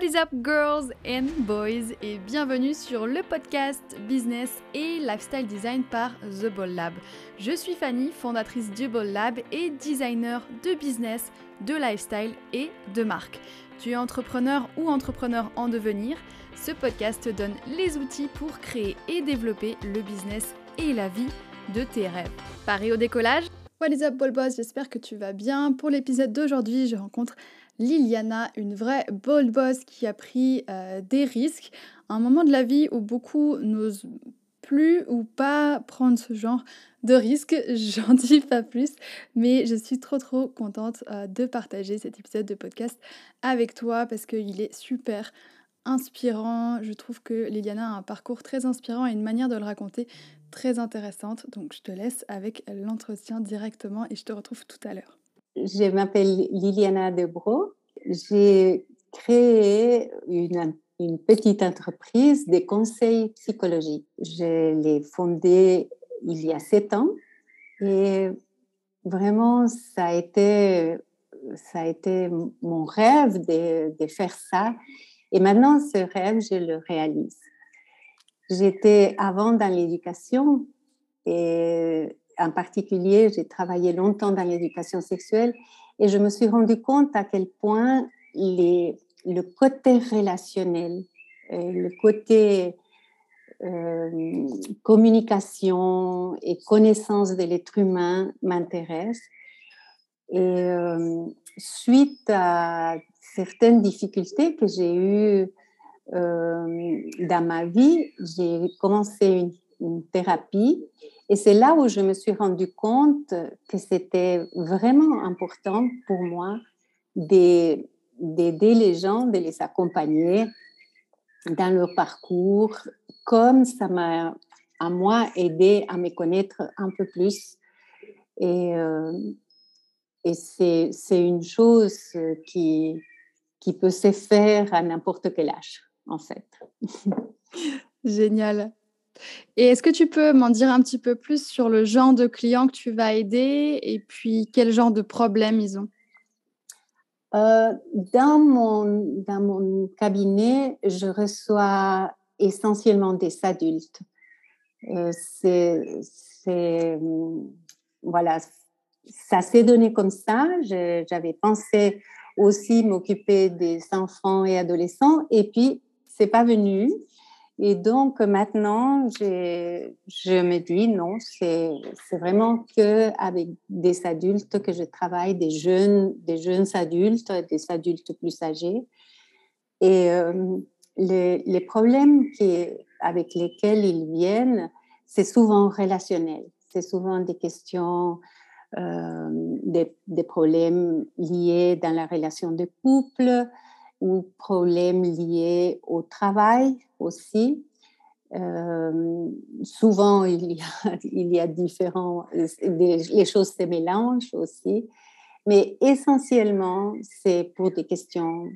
What is up girls and boys? Et bienvenue sur le podcast Business et Lifestyle Design par The Ball Lab. Je suis Fanny, fondatrice du Ball Lab et designer de business, de lifestyle et de marque. Tu es entrepreneur ou entrepreneur en devenir Ce podcast te donne les outils pour créer et développer le business et la vie de tes rêves. Paris au décollage What is up Ball Boss, j'espère que tu vas bien. Pour l'épisode d'aujourd'hui, je rencontre Liliana, une vraie bold boss qui a pris euh, des risques, un moment de la vie où beaucoup n'osent plus ou pas prendre ce genre de risques. J'en dis pas plus, mais je suis trop trop contente euh, de partager cet épisode de podcast avec toi parce qu'il est super inspirant. Je trouve que Liliana a un parcours très inspirant et une manière de le raconter très intéressante. Donc je te laisse avec l'entretien directement et je te retrouve tout à l'heure. Je m'appelle Liliana Debro. J'ai créé une, petite entreprise de conseils psychologiques. Je l'ai fondée il y a sept ans et vraiment, ça a été, ça a été mon rêve de, de faire ça. Et maintenant, ce rêve, je le réalise. J'étais avant dans l'éducation et en particulier, j'ai travaillé longtemps dans l'éducation sexuelle et je me suis rendu compte à quel point le côté relationnel, euh, le côté euh, communication et connaissance de l'être humain m'intéresse. Et euh, suite à certaines difficultés que j'ai eues dans ma vie, j'ai commencé une thérapie et c'est là où je me suis rendu compte que c'était vraiment important pour moi d'aider les gens, de les accompagner dans leur parcours, comme ça m'a à moi aidé à me connaître un peu plus. Et, euh, et c'est, une chose qui, qui peut se faire à n'importe quel âge, en fait. Génial. Et est-ce que tu peux m'en dire un petit peu plus sur le genre de clients que tu vas aider et puis quel genre de problèmes ils ont? Euh, dans, mon, dans mon cabinet, je reçois essentiellement des adultes. Euh, c'est, voilà, ça s'est donné comme ça. j'avais pensé aussi m'occuper des enfants et adolescents, et puis c'est pas venu. Et donc maintenant, je me dis non, c'est vraiment que avec des adultes que je travaille, des jeunes, des jeunes adultes, des adultes plus âgés. Et euh, les, problèmes avec lesquels ils viennent, c'est souvent relationnel. C'est souvent des questions, euh, des, problèmes liés dans la relation de couple, ou problèmes liés au travail aussi. Euh, souvent, il y, a, il y a différents, les choses se mélangent aussi, mais essentiellement, c'est pour des questions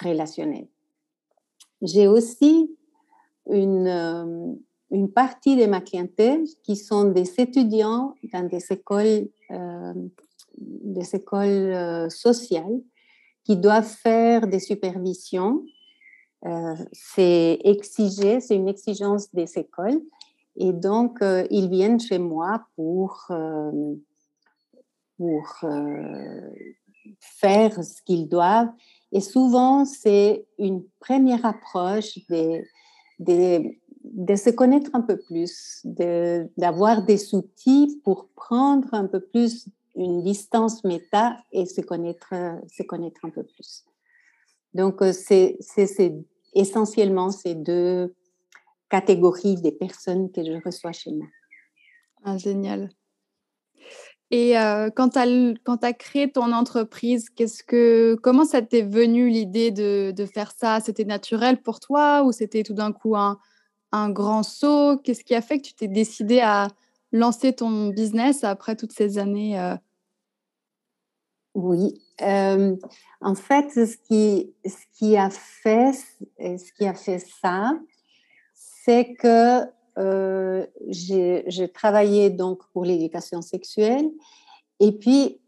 relationnelles. J'ai aussi une, euh, une partie de ma clientèle qui sont des étudiants dans des écoles, euh, des écoles sociales qui doivent faire des supervisions. Euh, c'est exigé, c'est une exigence des écoles. Et donc, euh, ils viennent chez moi pour, euh, pour faire ce qu'ils doivent. Et souvent, c'est une première approche de, de, de, se connaître un peu plus, d'avoir des outils pour prendre un peu plus une distance méta et se connaître, se connaître un peu plus. Donc, euh, c'est essentiellement ces deux catégories des personnes que je reçois chez moi. Ah, génial. Et euh, quand tu as, as, créé ton entreprise, qu'est-ce que, comment ça t'est venu l'idée de, de, faire ça? C'était naturel pour toi ou c'était tout d'un coup un, un, grand saut? Qu'est-ce qui a fait que tu t'es décidé à lancer ton business après toutes ces années euh, oui, euh, en fait, ce qui, a fait, ce qui a fait ça, c'est que euh, j'ai travaillé donc pour l'éducation sexuelle et puis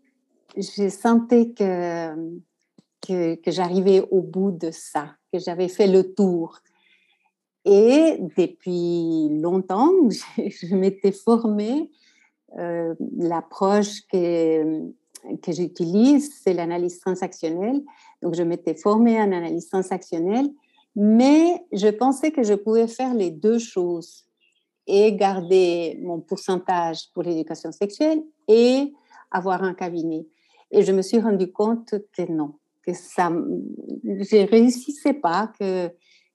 j'ai senti que que, que j'arrivais au bout de ça, que j'avais fait le tour. Et depuis longtemps, je, m'étais formée. Euh, l'approche que, que j'utilise, c'est l'analyse transactionnelle. Donc, je m'étais formée en analyse transactionnelle, mais je pensais que je pouvais faire les deux choses et garder mon pourcentage pour l'éducation sexuelle et avoir un cabinet. Et je me suis rendu compte que non, que ça, je réussissais pas, que,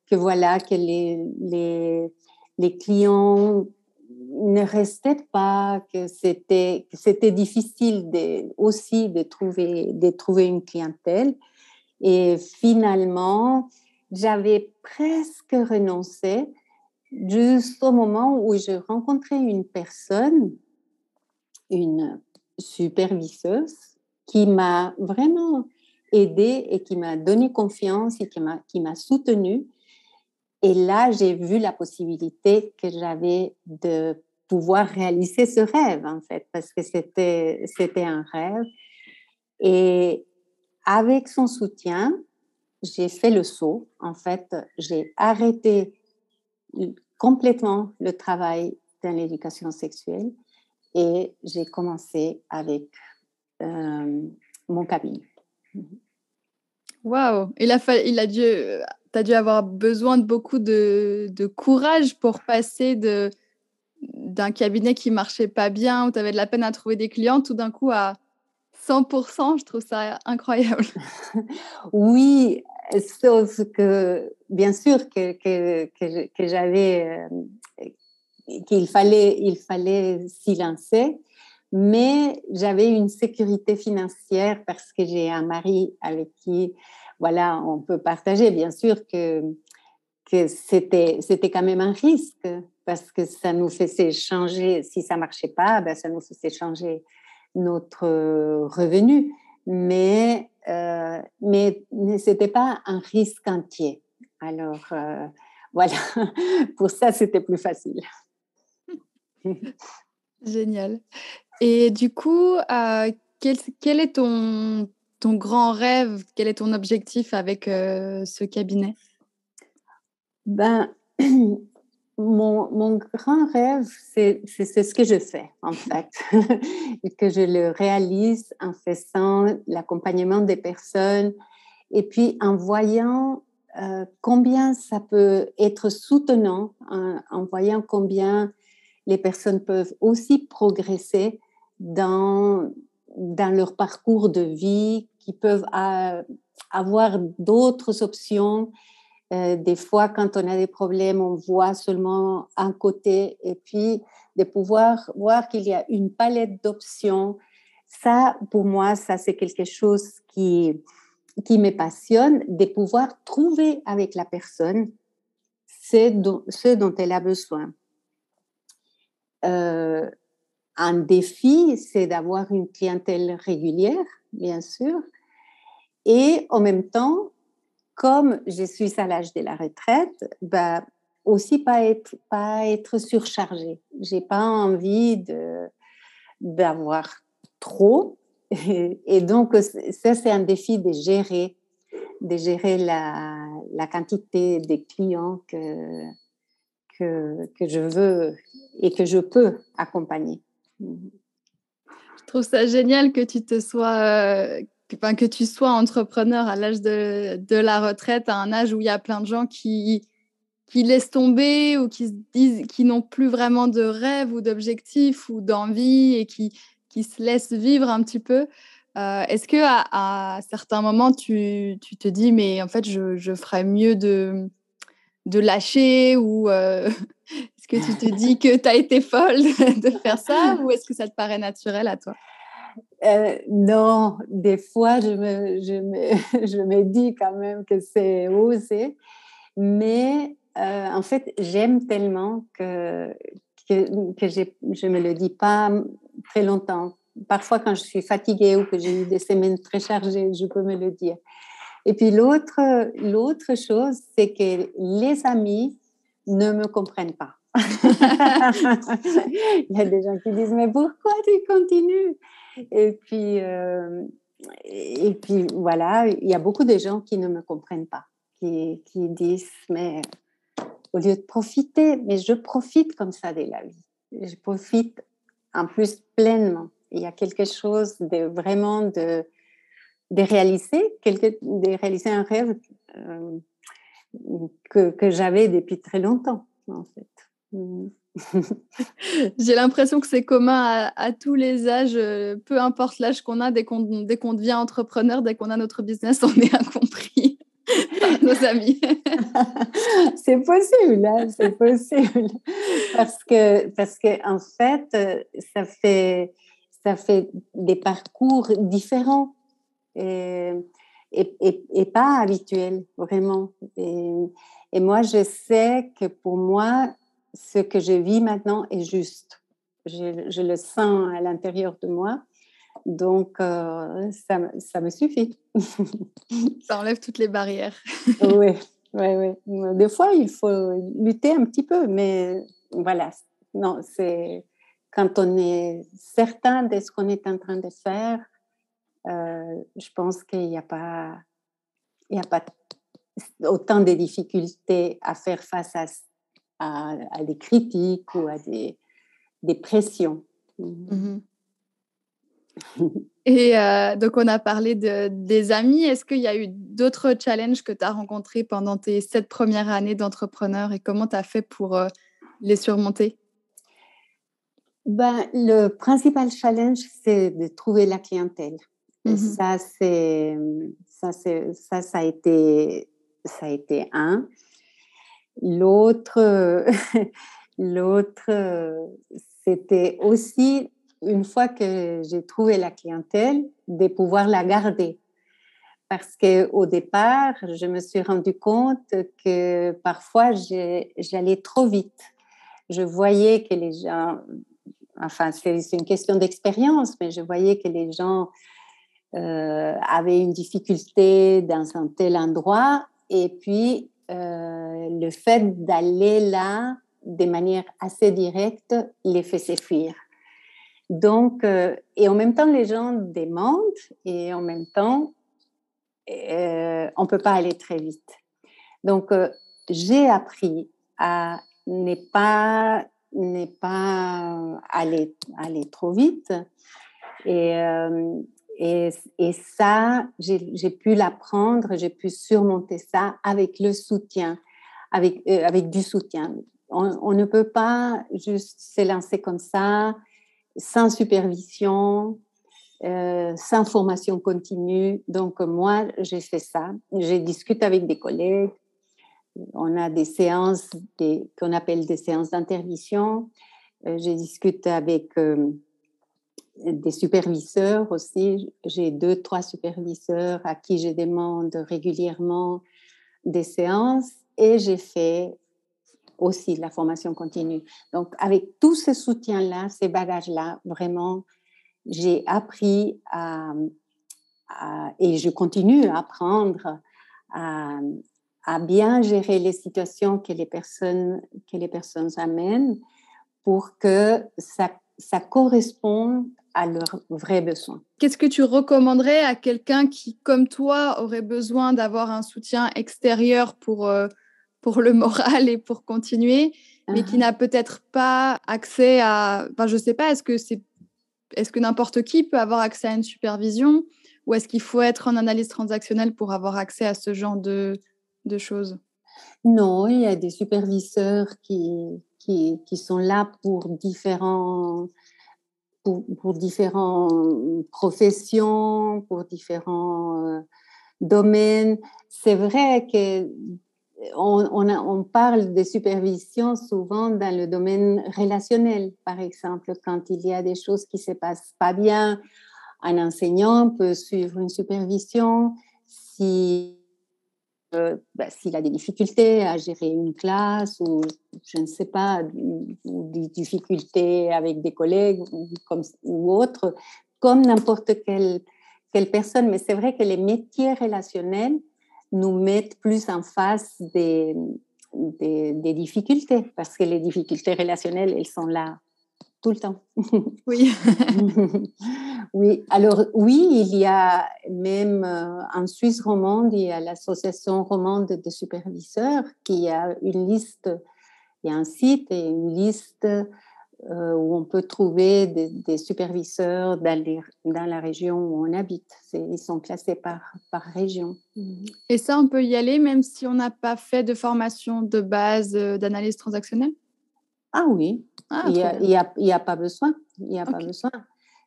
que voilà, que les, les, les clients ne restaient pas, que c'était, difficile aussi de trouver, de trouver une clientèle. Et finalement, j'avais presque renoncé jusqu'au moment où je rencontrais une personne, une superviseuse, qui m'a vraiment aidée et qui m'a donné confiance et qui m'a, qui m'a soutenue. Et là, j'ai vu la possibilité que j'avais de pouvoir réaliser ce rêve, en fait, parce que c'était, c'était un rêve. Et avec son soutien, j'ai fait le saut. En fait, j'ai arrêté complètement le travail dans l'éducation sexuelle et j'ai commencé avec euh, mon cabinet. Waouh Il a il a dû, tu as dû avoir besoin de beaucoup de, courage pour passer de d'un cabinet qui marchait pas bien, où tu avais de la peine à trouver des clients, tout d'un coup à 100%, je trouve ça incroyable. oui, sauf que, bien sûr, que, que, que, j'avais, euh, qu'il fallait, il fallait s'y lancer, mais j'avais une sécurité financière parce que j'ai un mari avec qui, voilà, on peut partager. Bien sûr que, que c'était, c'était quand même un risque parce que ça nous faisait changer, si ça marchait pas, ben ça nous faisait changer notre revenu. Mais euh, mais, ce n'était pas un risque entier. Alors, euh, voilà, pour ça, c'était plus facile. Génial. Et du coup, euh, quel, quel, est ton, ton grand rêve Quel est ton objectif avec ce cabinet? Ben, mon, grand rêve, c'est ce que je fais, en fait, que je le réalise en faisant l'accompagnement des personnes et puis en voyant euh, combien ça peut être soutenant, en, voyant combien les personnes peuvent aussi progresser dans, dans leur parcours de vie, qui peuvent avoir d'autres options euh, des fois, quand on a des problèmes, on voit seulement un côté et puis de pouvoir voir qu'il y a une palette d'options. Ça, pour moi, ça, c'est quelque chose qui, qui me passionne, de pouvoir trouver avec la personne ce dont, ce dont elle a besoin. Euh, un défi, c'est d'avoir une clientèle régulière, bien sûr, et en même temps, comme je suis à l'âge de la retraite, bah, aussi pas être, pas être surchargée. J'ai pas envie d'avoir trop. Et, donc, ça, c'est un défi de gérer, de gérer la, la quantité des clients que, que, que, je veux et que je peux accompagner. Je trouve ça génial que tu te sois, euh, que tu sois entrepreneur à l'âge de, la retraite, à un âge où il y a plein de gens qui, qui laissent tomber ou qui se disent qui n'ont plus vraiment de rêve ou d'objectif ou d'envie et qui, qui se laissent vivre un petit peu. Euh, est-ce que à, certains moments tu, tu, te dis mais en fait je, je ferais mieux de, de lâcher ou euh, est-ce que tu te dis que tu as été folle de faire ça ou est-ce que ça te paraît naturel à toi? Euh, non, des fois, je me, je, me, je me dis quand même que c'est osé, mais euh, en fait, j'aime tellement que, que, que je ne me le dis pas très longtemps. Parfois, quand je suis fatiguée ou que j'ai eu des semaines très chargées, je peux me le dire. Et puis l'autre, chose, c'est que les amis ne me comprennent pas. Il y a des gens qui disent, mais pourquoi tu continues? Et puis, euh, et puis voilà, il y a beaucoup de gens qui ne me comprennent pas, qui, qui disent, mais au lieu de profiter, mais je profite comme ça de la vie. Je profite en plus pleinement. Il y a quelque chose de vraiment de, de réaliser, quelque, de réaliser un rêve euh, que, que j'avais depuis très longtemps, en fait. J'ai l'impression que c'est commun à, tous les âges, euh, peu importe l'âge qu'on a, dès qu'on devient entrepreneur, dès qu'on a notre business, on est incompris par nos amis. c'est possible, hein, c'est possible. Parce que, parce que, en fait, euh, ça fait, ça fait des parcours différents et, et, et, pas habituels, vraiment. Et, et moi, je sais que pour moi, ce que je vis maintenant est juste. Je, le sens à l'intérieur de moi. Donc, euh, ça, ça, me suffit. ça enlève toutes les barrières. oui, oui, oui. Des fois, il faut lutter un petit peu, mais voilà. Non, c'est quand on est certain de ce qu'on est en train de faire, euh, je pense qu'il n'y a pas, il y a pas autant de difficultés à faire face à à, des critiques ou à des, des pressions. Mhm. Et euh, donc, on a parlé de, des amis. Est-ce qu'il y a eu d'autres challenges que tu as rencontrés pendant tes sept premières années d'entrepreneur et comment tu as fait pour euh, les surmonter? Ben, Le principal challenge, c'est de trouver la clientèle. Mhm. Ça, c'est, ça, c'est, ça, ça, a été, ça a été un. L'autre, l'autre, c'était aussi une fois que j'ai trouvé la clientèle, de pouvoir la garder. Parce que au départ, je me suis rendu compte que parfois j'allais trop vite. Je voyais que les gens, enfin c'est une question d'expérience, mais je voyais que les gens euh, avaient une difficulté dans un tel endroit et puis euh, le fait d'aller là de manière assez directe les fait fuir. Donc, euh, et en même temps, les gens demandent et en même temps, euh, on ne peut pas aller très vite. Donc, j'ai appris à ne pas, pas aller, aller trop vite. Et, ça, j'ai pu l'apprendre, j'ai pu surmonter ça avec le soutien, avec, euh, avec du soutien. On, ne peut pas juste se lancer comme ça, sans supervision, euh, sans formation continue. Donc, moi, j'ai fait ça. J'ai discuté avec des collègues. On a des séances qu'on appelle des séances d'intervision. Euh, j'ai discuté avec des superviseurs aussi. J'ai deux, trois superviseurs à qui je demande régulièrement des séances et j'ai fait aussi la formation continue. Donc, avec tout ce soutien-là, ces bagages-là, vraiment, j'ai appris à, et je continue à apprendre à, à, bien gérer les situations que les personnes, que les personnes amènent pour que ça, ça corresponde à leurs vrais besoins. Qu'est-ce que tu recommanderais à quelqu'un qui, comme toi, aurait besoin d'avoir un soutien extérieur pour, euh, pour le moral et pour continuer, mais qui uh-huh. n'a peut-être pas accès à... Enfin, je ne sais pas, est-ce que, c'est... est-ce que n'importe qui peut avoir accès à une supervision ou est-ce qu'il faut être en analyse transactionnelle pour avoir accès à ce genre de, de choses? Non, il y a des superviseurs qui, qui, qui sont là pour différents pour, pour différentes professions, pour différents euh, domaines. C'est vrai que on, parle de supervision souvent dans le domaine relationnel, par exemple, quand il y a des choses qui se passent pas bien, un enseignant peut suivre une supervision si euh, bah, s'il a des difficultés à gérer une classe ou je ne sais pas, ou des difficultés avec des collègues ou, comme, ou autres, comme n'importe quelle, quelle personne. Mais c'est vrai que les métiers relationnels nous mettent plus en face des, des, des, difficultés parce que les difficultés relationnelles, elles sont là tout le temps. Oui. oui, alors oui, il y a même euh, en Suisse romande, il y a l'association romande des superviseurs qui a une liste, il y a un site et une liste euh, où on peut trouver des, superviseurs dans, dans, la région où on habite. Ils sont classés par, par région. Et ça, on peut y aller même si on n'a pas fait de formation de base euh, d'analyse transactionnelle? Ah oui, ah, il n'y a, y a, pas besoin. Il y a pas besoin.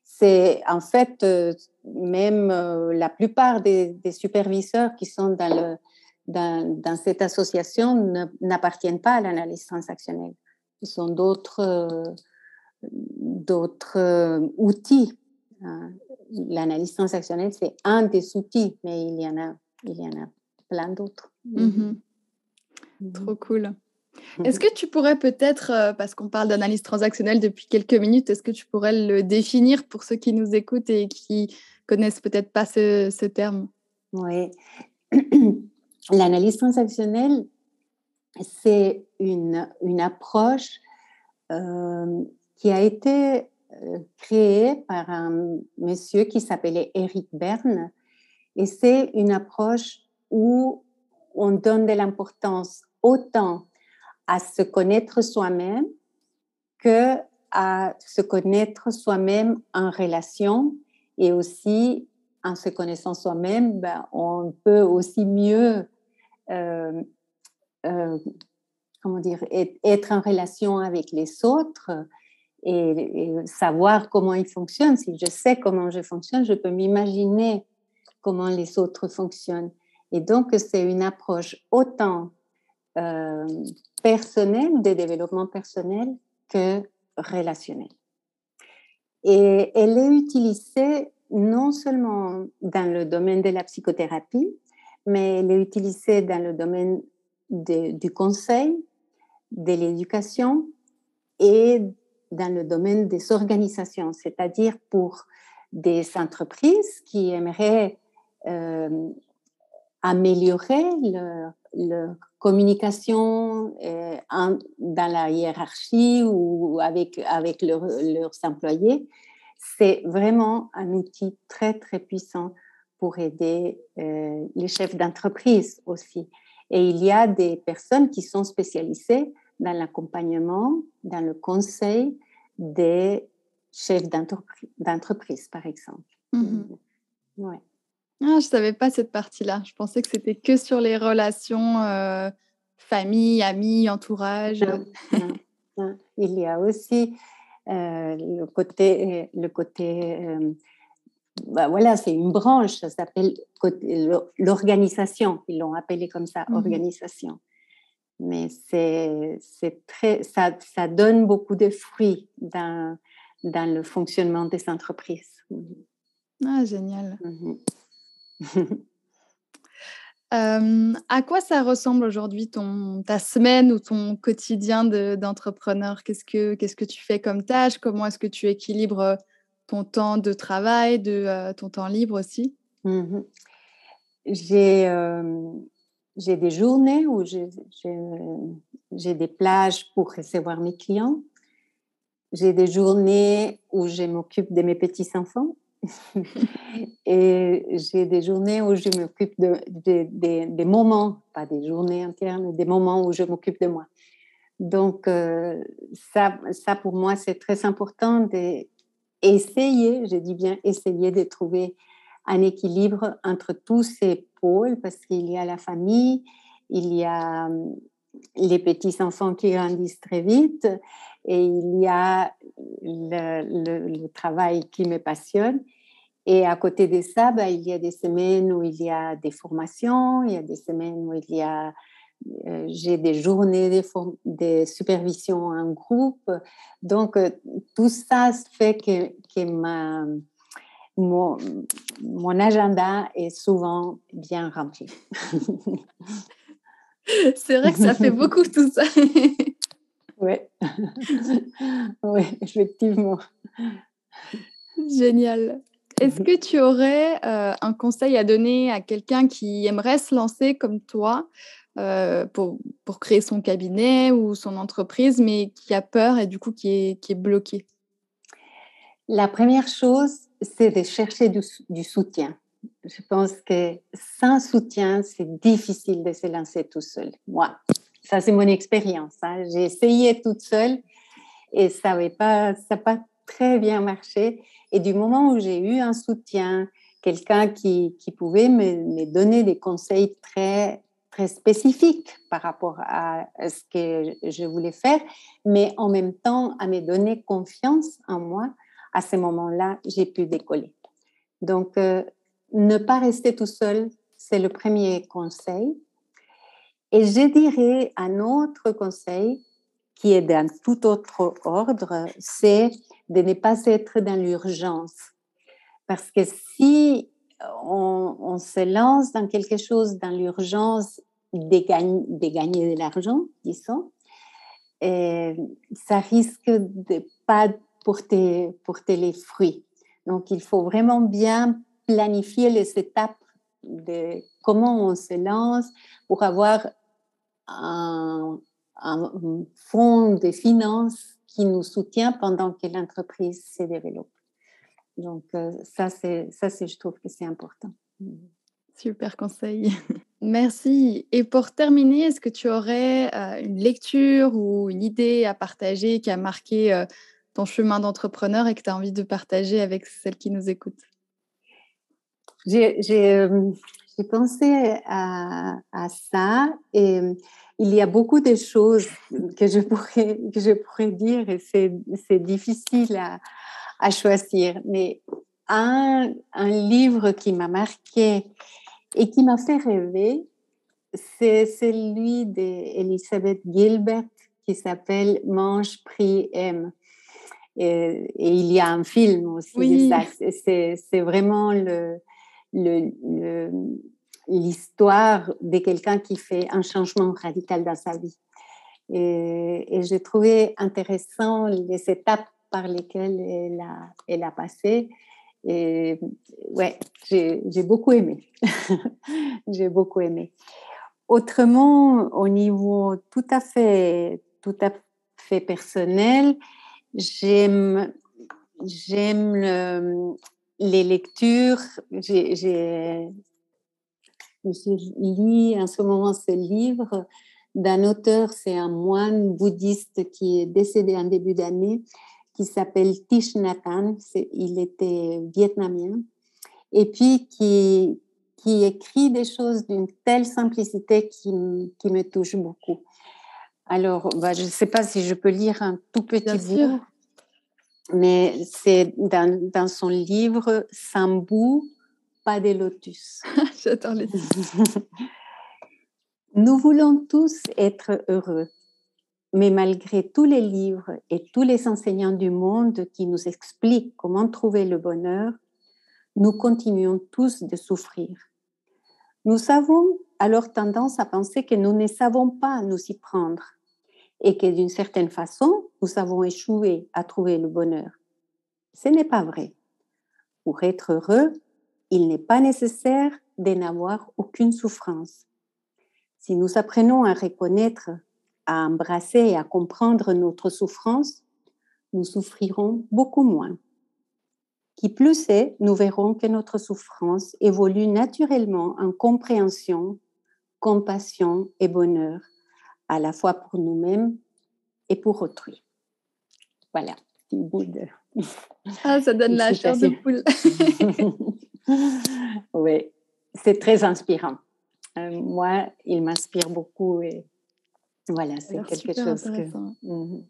C'est en fait, euh, même la plupart des, des, superviseurs qui sont dans, le, dans, dans cette association n'appartiennent pas à l'analyse transactionnelle. Ce sont d'autres d'autres euh, outils. Hein. L'analyse transactionnelle, c'est un des outils, mais il y en a, il y en a plein d'autres. Mm-hmm. Mm-hmm. Trop cool. Est-ce que tu pourrais peut-être, euh, parce qu'on parle d'analyse transactionnelle depuis quelques minutes, est-ce que tu pourrais le définir pour ceux qui nous écoutent et qui connaissent peut-être pas ce, terme? Oui. L'analyse transactionnelle, c'est une, une approche euh, qui a été euh, créé par un monsieur qui s'appelait Eric Berne. Et c'est une approche où on donne de l'importance autant à se connaître soi-même que à se connaître soi-même en relation et aussi en se connaissant soi-même, ben, on peut aussi mieux euh, euh, comment dire, être en relation avec les autres et, savoir comment ils fonctionnent. Si je sais comment je fonctionne, je peux m'imaginer comment les autres fonctionnent. Et donc, c'est une approche autant euh, personnelle, de développement personnel, que relationnel. Et elle est utilisée non seulement dans le domaine de la psychothérapie, mais elle est utilisée dans le domaine du conseil, de l'éducation et dans le domaine des organisations, c'est-à-dire pour des entreprises qui aimeraient euh, améliorer leur, communication euh, dans la hiérarchie ou avec, avec leurs employés. C'est vraiment un outil très, très puissant pour aider euh, les chefs d'entreprise aussi. Et il y a des personnes qui sont spécialisées dans l'accompagnement, dans le conseil des chefs d'entreprise, par exemple. Mhm. Ouais. Ah, je ne savais pas cette partie-là. Je pensais que c'était que sur les relations euh, famille, amis, entourage. Il y a aussi euh, le côté, le côté euh, bah voilà, c'est une branche, ça s'appelle l'organisation. Ils l'ont appelé comme ça, mhm. organisation mais c'est très, ça, ça, donne beaucoup de fruits dans, dans le fonctionnement des entreprises. Ah, génial. Mhm. Euh, à quoi ça ressemble aujourd'hui ton, ta semaine ou ton quotidien d'entrepreneur? Qu'est-ce que Qu'est-ce que tu fais comme tâche? Comment est-ce que tu équilibres ton temps de travail, de euh, ton temps libre aussi? Mhm. J'ai euh, j'ai des journées où j'ai des plages pour recevoir mes clients. J'ai des journées où je m'occupe de mes petits-enfants. et j'ai des journées où je m'occupe de, des moments, pas des journées entières, mais des moments où je m'occupe de moi. Donc, euh, ça, ça, pour moi, c'est très important d'essayer, je dis bien essayer de trouver un équilibre entre tous ces pôles parce qu'il y a la famille, il y a hum, les petits-enfants qui grandissent très vite et il y a le, travail qui me passionne. Et à côté de ça, ben, il y a des semaines où il y a des formations, il y a des semaines où il y a euh, j'ai des journées de, de, supervision en groupe. Donc, euh, tout ça fait que, que ma, mon, mon agenda est souvent bien rempli. C'est vrai que ça fait beaucoup tout ça. oui, oui, effectivement. Génial. Est-ce que tu aurais euh, un conseil à donner à quelqu'un qui aimerait se lancer comme toi euh, pour, pour, créer son cabinet ou son entreprise, mais qui a peur et du coup qui est, qui est bloqué? La première chose, c'est de chercher du, soutien. Je pense que sans soutien, c'est difficile de se lancer tout seul. Moi, ça c'est mon expérience. Hein. J'ai essayé toute seule et ça n'a pas, pas très bien marché. Et du moment où j'ai eu un soutien, quelqu'un qui, pouvait me, me, donner des conseils très, très spécifiques par rapport à ce que je voulais faire, mais en même temps à me donner confiance en moi, à ce moment-là, j'ai pu décoller. Donc, euh, ne pas rester tout seul, c'est le premier conseil. Et je dirais un autre conseil qui est d'un tout autre ordre, c'est de ne pas être dans l'urgence. Parce que si on, se lance dans quelque chose dans l'urgence de, gagner de l'argent, disons, euh, ça risque de pas porter, porter les fruits. Donc, il faut vraiment bien planifier les étapes de comment on se lance pour avoir un, un fonds de finances qui nous soutient pendant que l'entreprise se développe. Donc, euh, ça, c'est, ça c'est, je trouve que c'est important. Super conseil. Merci. Et pour terminer, est-ce que tu aurais euh, une lecture ou une idée à partager qui a marqué euh, ton chemin d'entrepreneur et que tu as envie de partager avec celles qui nous écoutent? J'ai, pensé à, à, ça et il y a beaucoup de choses que je pourrais, que je pourrais dire et c'est difficile à, à, choisir. Mais un, un livre qui m'a marqué et qui m'a fait rêver, c'est celui d'Elisabeth Gilbert qui s'appelle Mange, prie, aime. Et, et, il y a un film aussi oui. C'est vraiment le l'histoire de quelqu'un qui fait un changement radical dans sa vie. Et, j'ai trouvé intéressant les étapes par lesquelles elle a, elle a passé. Et ouais, j'ai beaucoup aimé. j'ai beaucoup aimé. Autrement, au niveau tout à fait, tout à fait personnel, j'aime j'aime les lectures. J'ai lis en ce moment ce livre d'un auteur, c'est un moine bouddhiste qui est décédé en début d'année, qui s'appelle Thich Nhat Hanh. Il était vietnamien. Et puis qui, qui écrit des choses d'une telle simplicité qui, qui, me touche beaucoup. Alors, bah, je ne sais pas si je peux lire un tout petit bout, mais c'est dans, dans, son livre Sambou, pas des lotus. J'attends les Nous voulons tous être heureux, mais malgré tous les livres et tous les enseignants du monde qui nous expliquent comment trouver le bonheur, nous continuons tous de souffrir. Nous avons alors tendance à penser que nous ne savons pas nous y prendre et que d'une certaine façon, nous avons échoué à trouver le bonheur. Ce n'est pas vrai. Pour être heureux, il n'est pas nécessaire de n'avoir aucune souffrance. Si nous apprenons à reconnaître, à embrasser et à comprendre notre souffrance, nous souffrirons beaucoup moins. Qui plus est, nous verrons que notre souffrance évolue naturellement en compréhension, compassion et bonheur, à la fois pour nous-mêmes et pour autrui. Voilà, petit bout de... Ah, ça donne la chair de poule. oui, c'est très inspirant. Euh, moi, il m'inspire beaucoup et voilà, c'est quelque chose que, mmh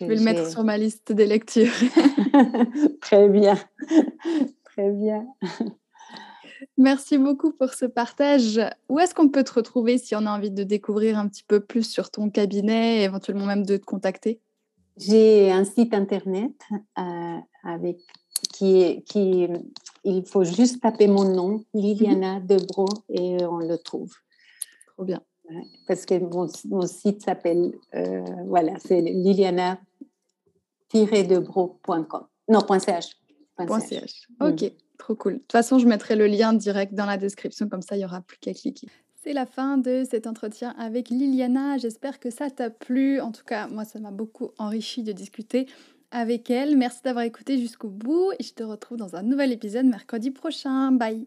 je vais le mettre sur ma liste des lectures. très bien, très bien. Merci beaucoup pour ce partage. Où est-ce qu'on peut te retrouver si on a envie de découvrir un petit peu plus sur ton cabinet et éventuellement même de te contacter? J'ai un site internet euh, avec qui, qui, il faut juste taper mon nom, Liliana Debro, et on le trouve. Trop bien. Parce que mon, mon site s'appelle, euh, voilà, c'est liliana-debro.com. Non, .ch. .ch. Ok, mm. Trop cool. De toute façon, je mettrai le lien direct dans la description, comme ça, il n'y aura plus qu'à cliquer. C'est la fin de cet entretien avec Liliana. J'espère que ça t'a plu. En tout cas, moi, ça m'a beaucoup enrichi de discuter avec elle. Merci d'avoir écouté jusqu'au bout et je te retrouve dans un nouvel épisode mercredi prochain. Bye